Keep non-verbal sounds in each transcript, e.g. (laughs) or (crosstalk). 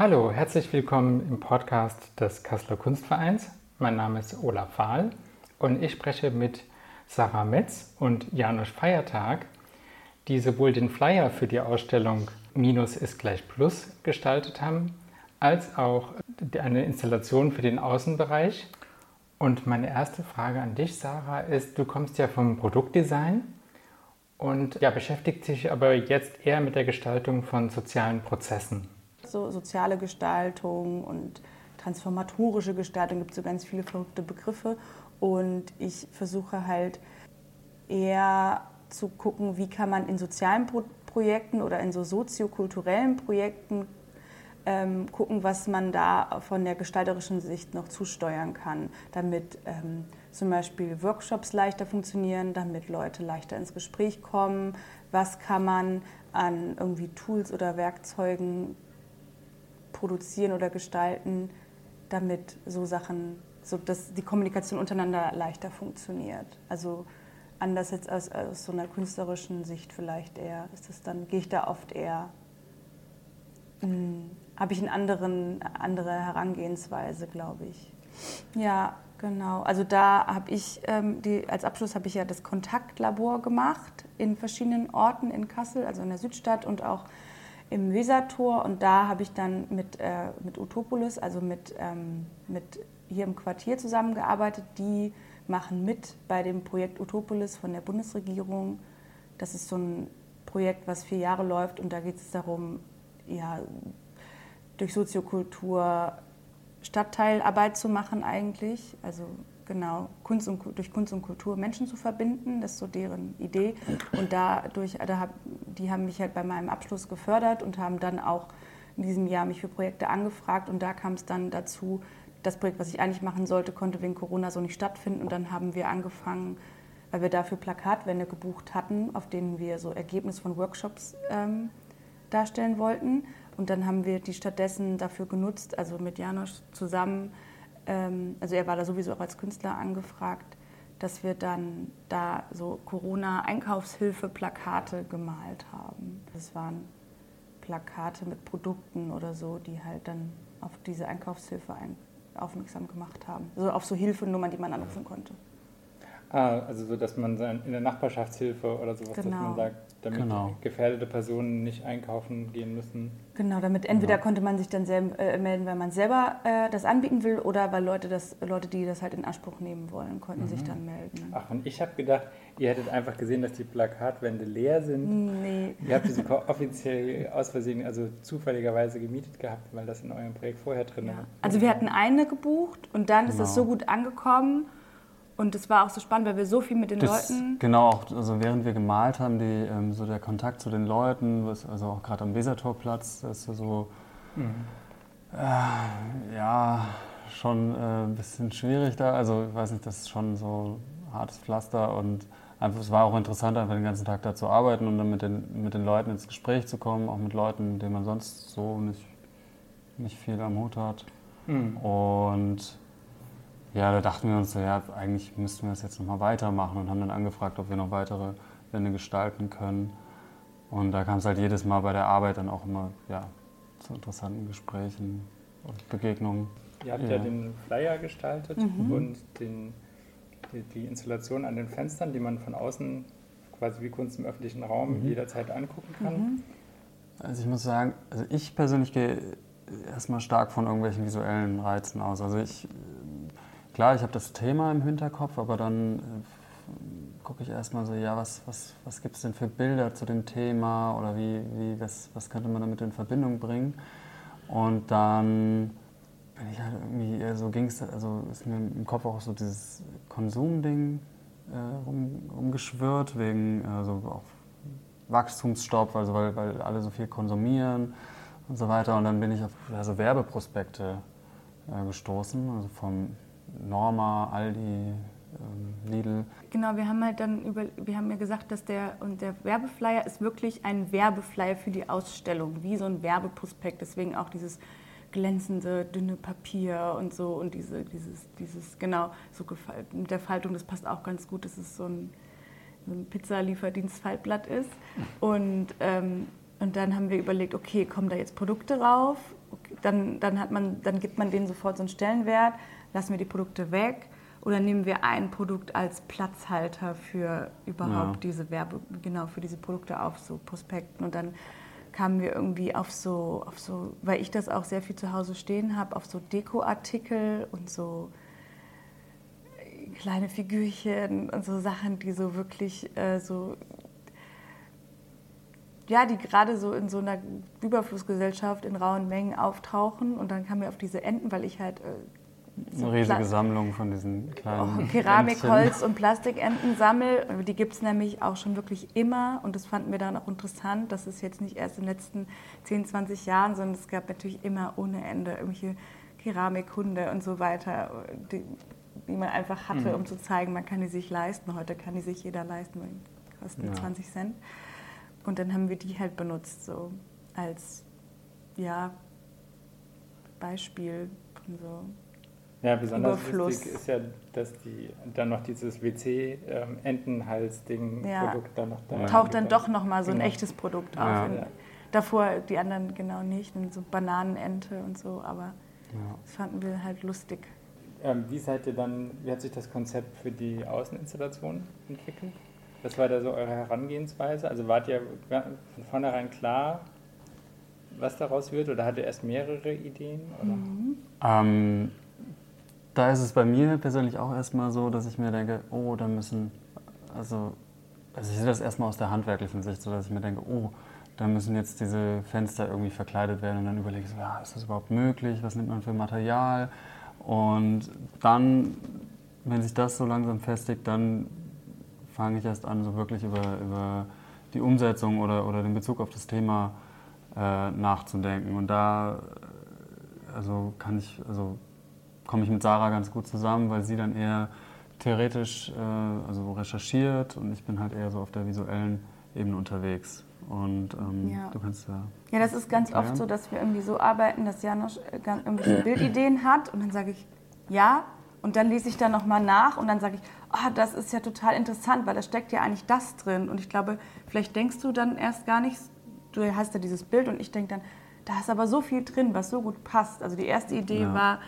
Hallo, herzlich willkommen im Podcast des Kasseler Kunstvereins. Mein Name ist Olaf Fahl und ich spreche mit Sarah Metz und Janusz Feiertag, die sowohl den Flyer für die Ausstellung Minus ist gleich Plus gestaltet haben, als auch eine Installation für den Außenbereich. Und meine erste Frage an dich, Sarah, ist, du kommst ja vom Produktdesign und ja, beschäftigt dich aber jetzt eher mit der Gestaltung von sozialen Prozessen. So soziale Gestaltung und transformatorische Gestaltung gibt so ganz viele verrückte Begriffe. Und ich versuche halt eher zu gucken, wie kann man in sozialen Pro Projekten oder in so soziokulturellen Projekten ähm, gucken, was man da von der gestalterischen Sicht noch zusteuern kann, damit ähm, zum Beispiel Workshops leichter funktionieren, damit Leute leichter ins Gespräch kommen. Was kann man an irgendwie Tools oder Werkzeugen produzieren oder gestalten, damit so Sachen, so dass die Kommunikation untereinander leichter funktioniert. Also anders jetzt aus, aus so einer künstlerischen Sicht vielleicht eher, ist es dann, gehe ich da oft eher, hm, habe ich eine anderen, andere Herangehensweise, glaube ich. Ja, genau. Also da habe ich, ähm, die, als Abschluss habe ich ja das Kontaktlabor gemacht in verschiedenen Orten in Kassel, also in der Südstadt und auch im Wesertor und da habe ich dann mit, äh, mit Utopolis, also mit, ähm, mit hier im Quartier zusammengearbeitet. Die machen mit bei dem Projekt Utopolis von der Bundesregierung. Das ist so ein Projekt, was vier Jahre läuft und da geht es darum, ja, durch Soziokultur Stadtteilarbeit zu machen eigentlich. Also genau, Kunst und, durch Kunst und Kultur Menschen zu verbinden. Das ist so deren Idee. Und dadurch, da hab, die haben mich halt bei meinem Abschluss gefördert und haben dann auch in diesem Jahr mich für Projekte angefragt. Und da kam es dann dazu, das Projekt, was ich eigentlich machen sollte, konnte wegen Corona so nicht stattfinden. Und dann haben wir angefangen, weil wir dafür Plakatwände gebucht hatten, auf denen wir so Ergebnisse von Workshops ähm, darstellen wollten. Und dann haben wir die stattdessen dafür genutzt, also mit Janosch zusammen, also er war da sowieso auch als Künstler angefragt, dass wir dann da so Corona-Einkaufshilfe-Plakate gemalt haben. Das waren Plakate mit Produkten oder so, die halt dann auf diese Einkaufshilfe aufmerksam gemacht haben. Also auf so Hilfenummern, die man anrufen konnte. Ah, also so, dass man in der Nachbarschaftshilfe oder sowas, genau. dass man genau. sagt, damit genau. gefährdete Personen nicht einkaufen gehen müssen. Genau, damit entweder genau. konnte man sich dann selber, äh, melden, weil man selber äh, das anbieten will, oder weil Leute, das, Leute, die das halt in Anspruch nehmen wollen, konnten mhm. sich dann melden. Ach, und ich habe gedacht, ihr hättet einfach gesehen, dass die Plakatwände leer sind. Nee. Ihr habt sie offiziell aus Versehen, also zufälligerweise gemietet gehabt, weil das in eurem Projekt vorher drin ja. war. Also wir hatten eine gebucht und dann ist das genau. so gut angekommen und es war auch so spannend, weil wir so viel mit den das, Leuten. Genau, auch also während wir gemalt haben, die, ähm, so der Kontakt zu den Leuten, was, also auch gerade am Wesertorplatz, das ist so, mhm. äh, ja, schon äh, ein bisschen schwierig da. Also, ich weiß nicht, das ist schon so hartes Pflaster und einfach, es war auch interessant, einfach den ganzen Tag da zu arbeiten und dann mit den, mit den Leuten ins Gespräch zu kommen, auch mit Leuten, denen man sonst so nicht, nicht viel am Hut hat. Mhm. Und ja, da dachten wir uns, ja, eigentlich müssten wir das jetzt nochmal weitermachen und haben dann angefragt, ob wir noch weitere Wände gestalten können. Und da kam es halt jedes Mal bei der Arbeit dann auch immer ja, zu interessanten Gesprächen und Begegnungen. Ihr habt ja, ja den Flyer gestaltet mhm. und den, die, die, Installation an den Fenstern, die man von außen quasi wie Kunst im öffentlichen Raum mhm. jederzeit angucken kann. Mhm. Also ich muss sagen, also ich persönlich gehe erstmal stark von irgendwelchen visuellen Reizen aus. Also ich klar, ich habe das Thema im Hinterkopf, aber dann äh, gucke ich erstmal so, ja, was, was, was gibt es denn für Bilder zu dem Thema oder wie, wie, was, was könnte man damit in Verbindung bringen? Und dann bin ich halt irgendwie, so ging es, also ist mir im Kopf auch so dieses Konsumding äh, rum, rumgeschwirrt, wegen also auch Wachstumsstopp, also weil, weil alle so viel konsumieren und so weiter. Und dann bin ich auf also Werbeprospekte äh, gestoßen, also vom Norma, Aldi, ähm, Lidl. Genau, wir haben halt dann über, wir haben ja gesagt, dass der und der Werbeflyer ist wirklich ein Werbeflyer für die Ausstellung, wie so ein Werbeprospekt. Deswegen auch dieses glänzende, dünne Papier und so und diese, dieses, dieses, genau, so mit der Faltung, das passt auch ganz gut, dass es so ein, so ein Pizzalieferdienst-Faltblatt ist. Und, ähm, und dann haben wir überlegt, okay, kommen da jetzt Produkte rauf? dann, dann, hat man, dann gibt man denen sofort so einen Stellenwert, lassen wir die Produkte weg oder nehmen wir ein Produkt als Platzhalter für überhaupt ja. diese Werbe, genau, für diese Produkte auf so Prospekten und dann kamen wir irgendwie auf so, auf so, weil ich das auch sehr viel zu Hause stehen habe, auf so Dekoartikel und so kleine Figürchen und so Sachen, die so wirklich äh, so ja, die gerade so in so einer Überflussgesellschaft in rauen Mengen auftauchen. Und dann kamen wir auf diese Enten, weil ich halt. Äh, so eine riesige Pla Sammlung von diesen kleinen. Oh, Keramik, Holz (laughs) und Plastikenten sammel. Die gibt es nämlich auch schon wirklich immer. Und das fanden wir dann auch interessant. Das ist jetzt nicht erst in den letzten 10, 20 Jahren, sondern es gab natürlich immer ohne Ende irgendwelche Keramikhunde und so weiter, die, die man einfach hatte, mhm. um zu zeigen, man kann die sich leisten. Heute kann die sich jeder leisten, weil die kosten ja. 20 Cent. Und dann haben wir die halt benutzt, so als ja, Beispiel von so. Ja, besonders Überfluss. wichtig ist ja, dass die dann noch dieses WC-Entenhals-Ding ähm, ja. Produkt dann noch da taucht dann doch noch mal so genau. ein echtes Produkt auf. Ja. Ja. Davor die anderen genau nicht, so Bananenente und so, aber das fanden wir halt lustig. Ähm, wie seid ihr dann, wie hat sich das Konzept für die Außeninstallation entwickelt? Was war da so eure Herangehensweise? Also wart ihr von vornherein klar, was daraus wird oder hattet ihr erst mehrere Ideen? Mhm. Ähm, da ist es bei mir persönlich auch erstmal so, dass ich mir denke, oh, da müssen, also, also ich sehe das erstmal aus der handwerklichen Sicht, so dass ich mir denke, oh, da müssen jetzt diese Fenster irgendwie verkleidet werden und dann überlege ich so, ja, ist das überhaupt möglich? Was nimmt man für Material? Und dann, wenn sich das so langsam festigt, dann fange ich erst an, so wirklich über, über die Umsetzung oder, oder den Bezug auf das Thema äh, nachzudenken. Und da äh, also kann ich, also komme ich mit Sarah ganz gut zusammen, weil sie dann eher theoretisch äh, also recherchiert und ich bin halt eher so auf der visuellen Ebene unterwegs. Und ähm, ja. du kannst ja. Ja, das ist ganz oft so, dass wir irgendwie so arbeiten, dass Janosch äh, irgendwelche (clears throat) Bildideen hat und dann sage ich, ja, und dann lese ich da nochmal nach und dann sage ich, oh, das ist ja total interessant, weil da steckt ja eigentlich das drin. Und ich glaube, vielleicht denkst du dann erst gar nicht, du hast ja dieses Bild und ich denke dann, da ist aber so viel drin, was so gut passt. Also die erste Idee ja. war,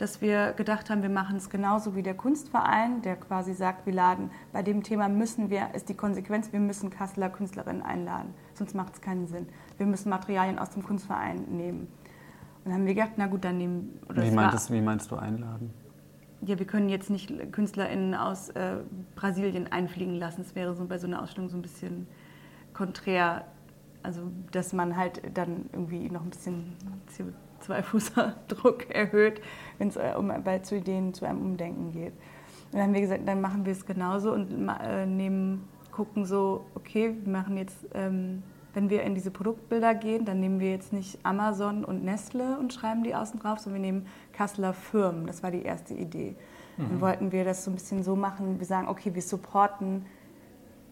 dass wir gedacht haben, wir machen es genauso wie der Kunstverein, der quasi sagt, wir laden, bei dem Thema müssen wir, ist die Konsequenz, wir müssen Kasseler Künstlerinnen einladen, sonst macht es keinen Sinn. Wir müssen Materialien aus dem Kunstverein nehmen. Und dann haben wir gedacht, na gut, dann nehmen... Wie, meintest, wie meinst du einladen? ja, wir können jetzt nicht KünstlerInnen aus äh, Brasilien einfliegen lassen. Das wäre so bei so einer Ausstellung so ein bisschen konträr. Also, dass man halt dann irgendwie noch ein bisschen CO2-Fußabdruck erhöht, wenn es äh, um, bei zu Ideen zu einem Umdenken geht. Und dann haben wir gesagt, dann machen wir es genauso und äh, nehmen, gucken so, okay, wir machen jetzt ähm, wenn wir in diese Produktbilder gehen, dann nehmen wir jetzt nicht Amazon und Nestle und schreiben die außen drauf, sondern wir nehmen Kasseler Firmen. Das war die erste Idee. Mhm. Dann wollten wir das so ein bisschen so machen, wir sagen, okay, wir supporten,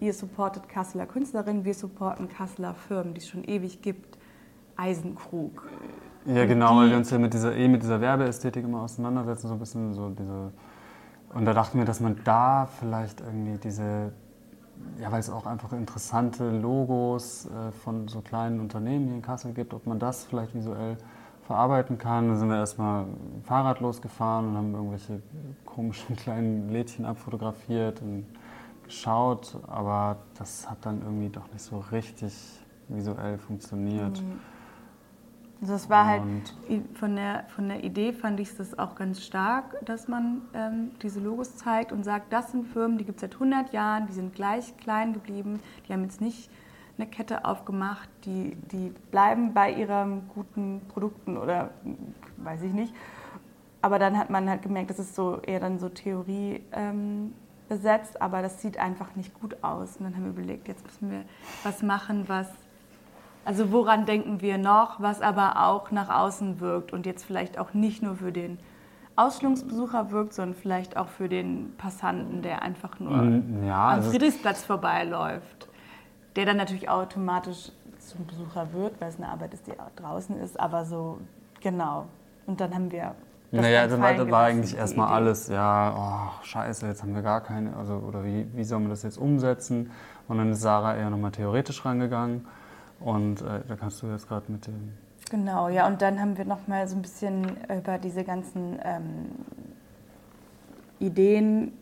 ihr supportet Kasseler Künstlerinnen, wir supporten Kasseler Firmen, die es schon ewig gibt. Eisenkrug. Ja, genau, weil wir uns ja mit dieser, eh mit dieser Werbeästhetik immer auseinandersetzen, so ein bisschen so diese. Und da dachten wir, dass man da vielleicht irgendwie diese ja, weil es auch einfach interessante Logos äh, von so kleinen Unternehmen hier in Kassel gibt, ob man das vielleicht visuell verarbeiten kann. Da sind wir erstmal Fahrrad losgefahren und haben irgendwelche komischen (laughs) kleinen Lädchen abfotografiert und geschaut, aber das hat dann irgendwie doch nicht so richtig visuell funktioniert. Mhm. Also das war halt von der, von der Idee fand ich das auch ganz stark, dass man ähm, diese Logos zeigt und sagt, das sind Firmen, die gibt es seit 100 Jahren, die sind gleich klein geblieben, die haben jetzt nicht eine Kette aufgemacht, die, die bleiben bei ihren guten Produkten oder weiß ich nicht. Aber dann hat man halt gemerkt, das ist so eher dann so Theorie ähm, besetzt, aber das sieht einfach nicht gut aus. Und dann haben wir überlegt, jetzt müssen wir was machen, was also woran denken wir noch, was aber auch nach außen wirkt und jetzt vielleicht auch nicht nur für den Ausstellungsbesucher wirkt, sondern vielleicht auch für den Passanten, der einfach nur mm, ja, am also Friedrichsplatz vorbeiläuft, der dann natürlich automatisch zum Besucher wird, weil es eine Arbeit ist, die draußen ist, aber so genau. Und dann haben wir das naja, das war, das war eigentlich erstmal alles, ja, oh, scheiße, jetzt haben wir gar keine, also, oder wie, wie soll man das jetzt umsetzen? Und dann ist Sarah eher nochmal theoretisch rangegangen und äh, da kannst du jetzt gerade mit dem. Genau, ja, und dann haben wir nochmal so ein bisschen über diese ganzen ähm, Ideen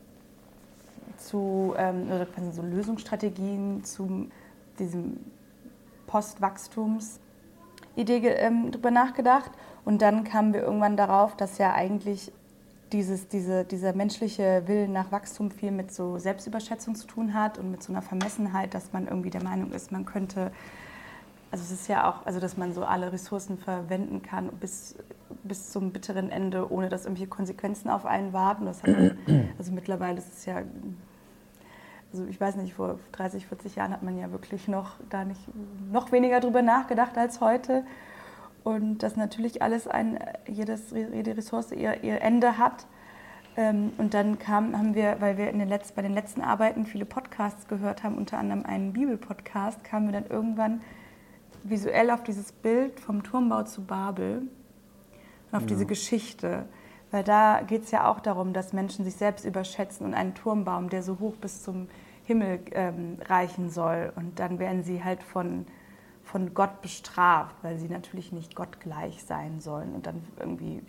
zu, ähm, oder so Lösungsstrategien zu diesem Postwachstums Idee ähm, drüber nachgedacht. Und dann kamen wir irgendwann darauf, dass ja eigentlich dieses, diese, dieser menschliche Willen nach Wachstum viel mit so Selbstüberschätzung zu tun hat und mit so einer Vermessenheit, dass man irgendwie der Meinung ist, man könnte, also es ist ja auch, also dass man so alle Ressourcen verwenden kann bis, bis zum bitteren Ende, ohne dass irgendwelche Konsequenzen auf einen warten. Man, (clears throat) also mittlerweile ist es ja, also ich weiß nicht, vor 30, 40 Jahren hat man ja wirklich noch da nicht noch weniger drüber nachgedacht als heute und dass natürlich alles ein, jedes, jede Ressource ihr, ihr Ende hat. Ähm, und dann kam, haben wir, weil wir in den Letz-, bei den letzten Arbeiten viele Podcasts gehört haben, unter anderem einen Bibelpodcast, kamen wir dann irgendwann visuell auf dieses Bild vom Turmbau zu Babel und auf ja. diese Geschichte. Weil da geht es ja auch darum, dass Menschen sich selbst überschätzen und einen Turmbaum, der so hoch bis zum Himmel ähm, reichen soll. Und dann werden sie halt von von Gott bestraft, weil sie natürlich nicht Gott gleich sein sollen. Und dann irgendwie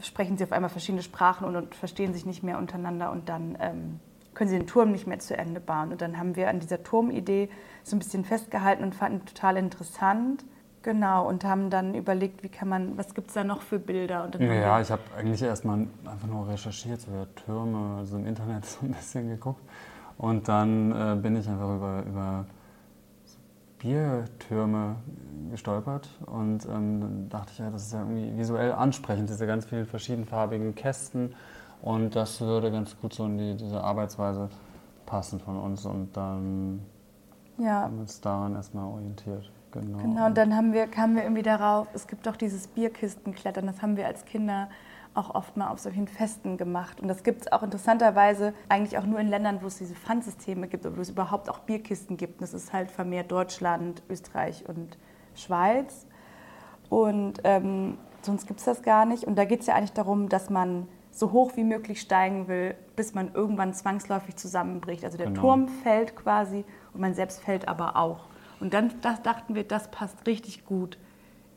sprechen sie auf einmal verschiedene Sprachen und, und verstehen sich nicht mehr untereinander und dann ähm, können sie den Turm nicht mehr zu Ende bauen. Und dann haben wir an dieser Turmidee so ein bisschen festgehalten und fanden total interessant. Genau, und haben dann überlegt, wie kann man, was gibt es da noch für Bilder? ja, ich habe eigentlich erstmal einfach nur recherchiert über Türme, also im Internet (laughs) so ein bisschen geguckt. Und dann äh, bin ich einfach über, über Biertürme gestolpert und ähm, dann dachte ich, ja, das ist ja irgendwie visuell ansprechend, diese ganz vielen verschiedenfarbigen Kästen und das würde ganz gut so in die, diese Arbeitsweise passen von uns und dann ja. haben wir uns daran erstmal orientiert. Genau. genau, und dann haben wir, kamen wir irgendwie darauf, es gibt doch dieses Bierkistenklettern, das haben wir als Kinder auch oft mal auf solchen Festen gemacht. Und das gibt es auch interessanterweise eigentlich auch nur in Ländern, wo es diese Pfandsysteme gibt, wo es überhaupt auch Bierkisten gibt. das ist halt vermehrt Deutschland, Österreich und Schweiz. Und ähm, sonst gibt es das gar nicht. Und da geht es ja eigentlich darum, dass man so hoch wie möglich steigen will, bis man irgendwann zwangsläufig zusammenbricht. Also der genau. Turm fällt quasi und man selbst fällt aber auch. Und dann das dachten wir, das passt richtig gut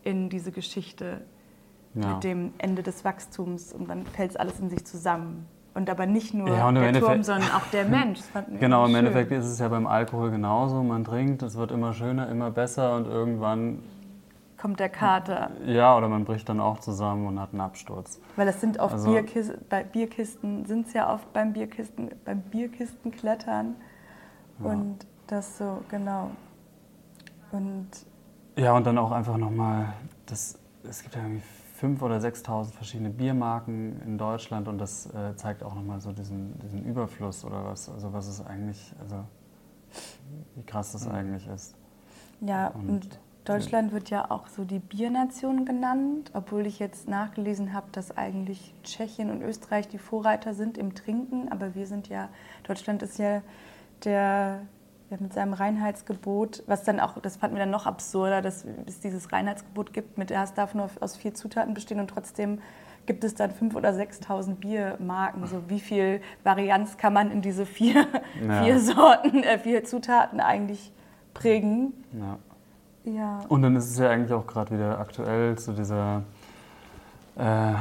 in diese Geschichte ja. mit dem Ende des Wachstums und dann fällt es alles in sich zusammen. Und aber nicht nur ja, der Endeffekt, Turm, sondern auch der (laughs) Mensch. genau, im. Endeffekt ist es ja beim Alkohol genauso. Man trinkt, es wird immer schöner, immer besser und irgendwann kommt der Kater. Ja, oder man bricht dann auch zusammen und hat einen Absturz. Weil das sind oft also, Bierkisten, bei Bierkisten sind es ja oft beim Bierkisten, beim Bierkistenklettern. Ja. Und das so, genau. Und ja, und dann auch einfach nochmal, das, es gibt ja irgendwie 5.000 oder 6.000 verschiedene Biermarken in Deutschland und das äh, zeigt auch nochmal so diesen, diesen Überfluss oder was, also was es eigentlich, also wie krass das mhm. eigentlich ist. Ja, und, und Deutschland wird ja auch so die Biernation genannt, obwohl ich jetzt nachgelesen habe, dass eigentlich Tschechien und Österreich die Vorreiter sind im Trinken, aber wir sind ja, Deutschland ist ja der ja, mit seinem Reinheitsgebot, was dann auch, das fanden wir dann noch absurder, dass es dieses Reinheitsgebot gibt, mit es darf nur aus vier Zutaten bestehen und trotzdem gibt es dann 5.000 oder 6.000 Biermarken. So wie viel Varianz kann man in diese vier, ja. vier Sorten, äh, vier Zutaten eigentlich prägen? Ja. Ja. Und dann ist es ja eigentlich auch gerade wieder aktuell zu dieser äh,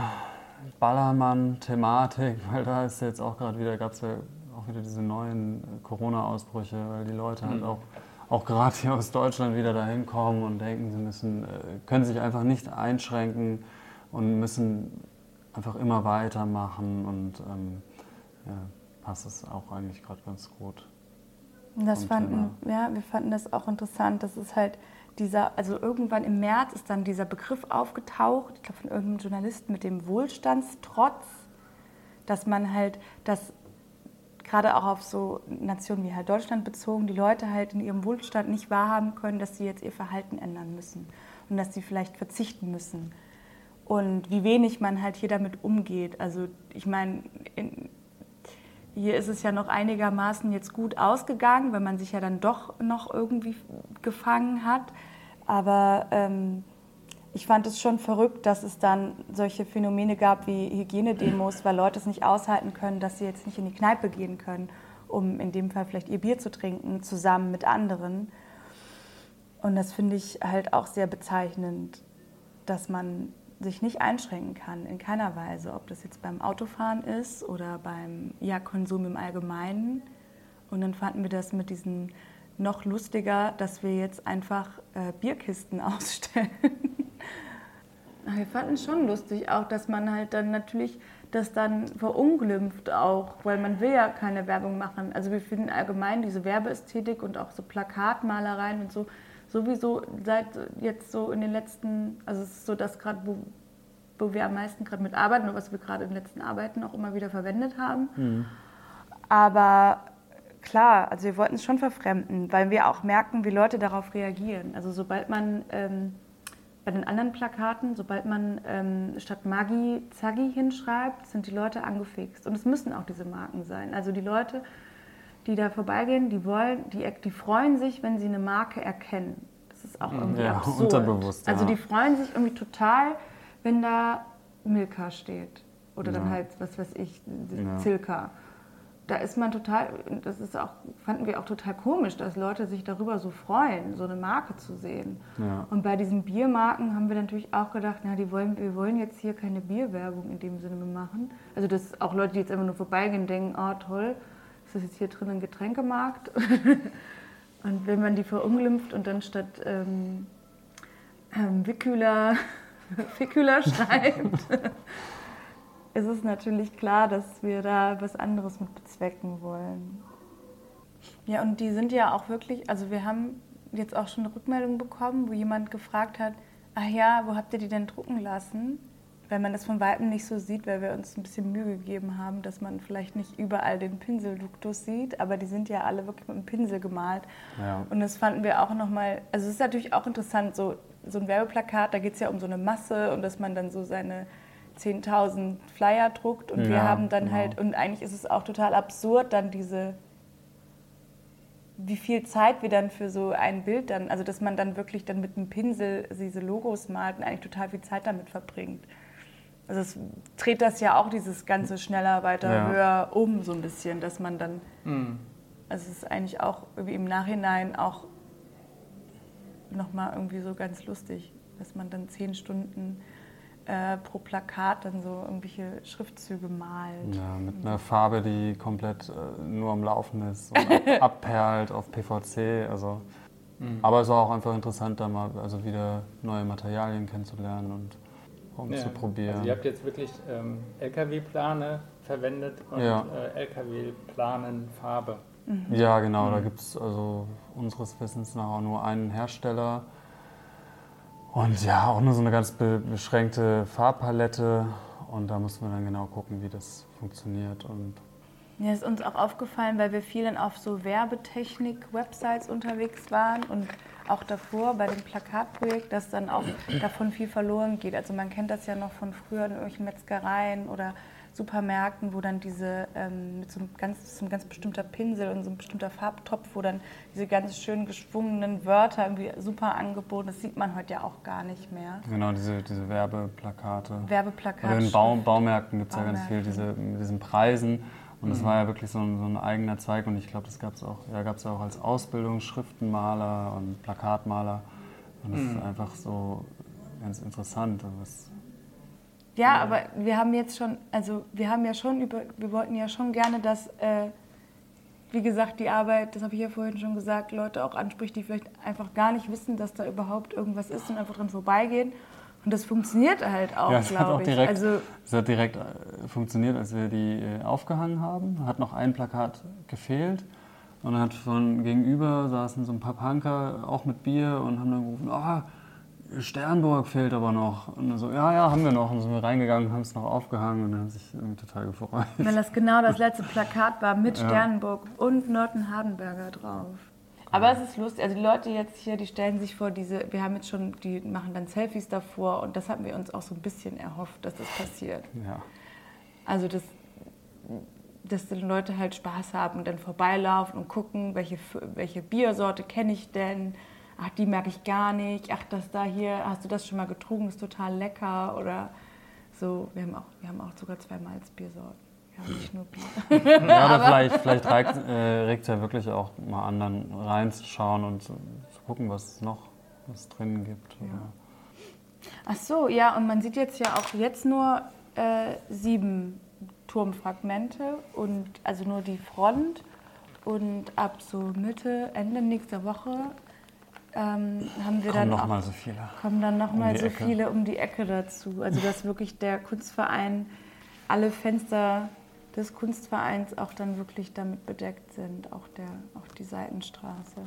Ballermann-Thematik, (laughs) weil da ist jetzt auch gerade wieder, gab es ja auch wieder diese neuen äh, Corona-Ausbrüche, weil die Leute halt mhm. auch, auch gerade hier aus Deutschland wieder dahin kommen und denken, sie müssen, äh, können sich einfach nicht einschränken und müssen einfach immer weitermachen und ähm, ja, passt es auch eigentlich gerade ganz gut. Das fanden, ja, wir fanden das auch interessant, dass es halt dieser, also irgendwann im März ist dann dieser Begriff aufgetaucht, ich glaube von irgendeinem Journalisten mit dem Wohlstandstrotz, dass man halt das gerade auch auf so Nationen wie halt Deutschland bezogen, die Leute halt in ihrem Wohlstand nicht wahrhaben können, dass sie jetzt ihr Verhalten ändern müssen und dass sie vielleicht verzichten müssen. Und wie wenig man halt hier damit umgeht. Also ich meine, hier ist es ja noch einigermaßen jetzt gut ausgegangen, weil man sich ja dann doch noch irgendwie gefangen hat. Aber ähm, ich fand es schon verrückt, dass es dann solche Phänomene gab wie Hygienedemos, weil Leute es nicht aushalten können, dass sie jetzt nicht in die Kneipe gehen können, um in dem Fall vielleicht ihr Bier zu trinken, zusammen mit anderen. Und das finde ich halt auch sehr bezeichnend. dass man sich nicht einschränken kann, in keiner Weise, ob das jetzt beim Autofahren ist oder beim ja, Konsum im Allgemeinen. Und dann fanden wir das mit diesen noch lustiger, dass wir jetzt einfach äh, Bierkisten (laughs) ausstellen. wir fanden es schon lustig, auch dass man halt dann natürlich das dann verunglimpft auch, weil man will ja keine Werbung machen. Also wir finden allgemein diese Werbeästhetik und auch so Plakatmalereien und so sowieso seit jetzt so in den letzten, also es ist so das gerade, wo, wo wir am meisten gerade mit arbeiten und was wir gerade in den letzten Arbeiten auch immer wieder verwendet haben. Mhm. Aber klar, also wir wollten es schon verfremden, weil wir auch merken, wie Leute darauf reagieren. Also sobald man ähm, bei den anderen Plakaten, sobald man ähm, statt Magi Zaggi hinschreibt, sind die Leute angefixt. Und es müssen auch diese Marken sein. Also die Leute, die da vorbeigehen, die wollen, die, die freuen sich, wenn sie eine Marke erkennen. Das ist auch irgendwie ja, absurd. Unterbewusst, ja. Also die freuen sich irgendwie total, wenn da Milka steht. Oder ja. dann halt, was weiß ich, Zilka da ist man total, das ist auch, fanden wir auch total komisch, dass Leute sich darüber so freuen, so eine Marke zu sehen. Und bei diesen Biermarken haben wir natürlich auch gedacht, na, die wollen, wir wollen jetzt hier keine Bierwerbung in dem Sinne machen. Also dass auch Leute, die jetzt einfach nur vorbeigehen, denken, oh toll, ist das jetzt hier drin ein Getränkemarkt? (laughs) und wenn man die verunglimpft und dann statt ähm, ähm, (laughs) schreibt, (laughs) ist es natürlich klar, dass wir da was anderes mit bezwecken wollen. Ja, und die sind ja auch wirklich, also wir haben jetzt auch schon eine Rückmeldung bekommen, wo jemand gefragt hat, ach ja, wo habt ihr die denn drucken lassen? Weil man das von Weitem nicht so sieht, weil wir uns ein bisschen Mühe gegeben haben, dass man vielleicht nicht überall den Pinselduktus sieht, aber die sind ja alle wirklich mit dem Pinsel gemalt. Ja. Und das fanden wir auch nochmal, also es ist natürlich auch interessant, so, so ein Werbeplakat, da geht es ja um so eine Masse und dass man dann so seine 10.000 Flyer druckt und ja, wir haben dann genau. halt, und eigentlich ist es auch total absurd, dann diese, wie viel Zeit wir dann für so ein Bild dann, also dass man dann wirklich dann mit einem Pinsel diese Logos malt und eigentlich total viel Zeit damit verbringt. Also es dreht das ja auch dieses ganze schneller, weiter, ja. höher um so ein bisschen, dass man dann, mhm. also es ist eigentlich auch irgendwie im Nachhinein auch nochmal irgendwie so ganz lustig, dass man dann zehn Stunden äh, pro Plakat dann so irgendwelche Schriftzüge malt. Ja, mit einer Farbe, die komplett äh, nur am Laufen ist und ab, (laughs) abperlt auf PVC. Also. Mhm. Aber es war auch einfach interessant, da mal also wieder neue Materialien kennenzulernen und rumzuprobieren. Ja, also ihr habt jetzt wirklich ähm, LKW-Plane verwendet und ja. äh, LKW-Planen-Farbe. Mhm. Ja, genau. Mhm. Da gibt es also unseres Wissens nach auch nur einen Hersteller und ja, auch nur so eine ganz beschränkte Farbpalette. Und da mussten wir dann genau gucken, wie das funktioniert. Und ja, ist uns auch aufgefallen, weil wir viel dann auf so Werbetechnik-Websites unterwegs waren und auch davor bei dem Plakatprojekt, dass dann auch davon viel verloren geht. Also man kennt das ja noch von früher in irgendwelchen Metzgereien oder Supermärkten, wo dann diese ähm, mit so einem ganz, so ein ganz bestimmter Pinsel und so ein bestimmter Farbtopf, wo dann diese ganz schön geschwungenen Wörter irgendwie super angeboten, das sieht man heute ja auch gar nicht mehr. Genau, diese, diese Werbeplakate. Werbeplakate. Oder in Bau, Baumärkten gibt es ja ganz viel, diese, mit diesen Preisen. Und das mhm. war ja wirklich so ein, so ein eigener Zweig und ich glaube, das gab es auch, ja, gab's auch als Ausbildung, Schriftenmaler und Plakatmaler. Und das mhm. ist einfach so ganz interessant. Was, ja, ja, aber wir haben jetzt schon, also wir haben ja schon über, wir wollten ja schon gerne, dass, äh, wie gesagt, die Arbeit, das habe ich ja vorhin schon gesagt, Leute auch anspricht, die vielleicht einfach gar nicht wissen, dass da überhaupt irgendwas ist und einfach dran vorbeigehen. Und das funktioniert halt auch, ja, glaube ich. Direkt, also, es hat direkt äh, funktioniert, als wir die äh, aufgehangen haben. Hat noch ein Plakat gefehlt. Und dann hat von gegenüber saßen so ein paar Punker, auch mit Bier, und haben dann gerufen, oh, Sternburg fehlt aber noch. Und so, ja, ja, haben wir noch. Und dann sind wir reingegangen, haben es noch aufgehangen und haben sich irgendwie total gefreut. Weil das genau das (laughs) letzte Plakat war mit ja. Sternburg und Norton Hardenberger drauf. Aber es ist lustig, also die Leute jetzt hier, die stellen sich vor, diese, wir haben jetzt schon, die machen dann Selfies davor und das haben wir uns auch so ein bisschen erhofft, dass das passiert. Ja. Also das, dass die Leute halt Spaß haben und dann vorbeilaufen und gucken, welche, welche Biersorte kenne ich denn, ach, die merke ich gar nicht, ach, das da hier, hast du das schon mal getrunken, ist total lecker oder so. Wir haben auch, wir haben auch sogar zwei Malzbiersorten. Ja, aber vielleicht, vielleicht regt es äh, ja wirklich auch mal an, dann reinzuschauen und zu, zu gucken, was es noch was drin gibt. Ja. Ach so, ja, und man sieht jetzt ja auch jetzt nur äh, sieben Turmfragmente und also nur die Front und ab so Mitte, Ende nächster Woche ähm, haben wir Kommen dann noch auch, mal so viele. kommen dann noch um mal so Ecke. viele um die Ecke dazu. Also dass wirklich der Kunstverein, alle Fenster des Kunstvereins auch dann wirklich damit bedeckt sind, auch, der, auch die Seitenstraße.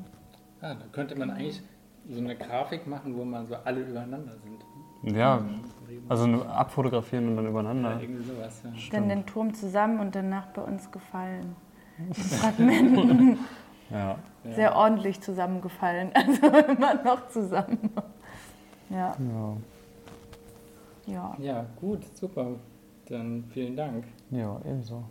Ah, da könnte man eigentlich so eine Grafik machen, wo man so alle übereinander sind. Ja, also abfotografieren und dann Ja, übereinander. irgendwie sowas. Ja. Dann den Turm zusammen und danach bei uns gefallen. (laughs) In Fragmenten. Ja. Ja. Sehr ordentlich zusammengefallen. (laughs) Also immer noch zusammen. Ja, Ja. ja. ja, gut, super. Dann vielen Dank. ja, ebenso.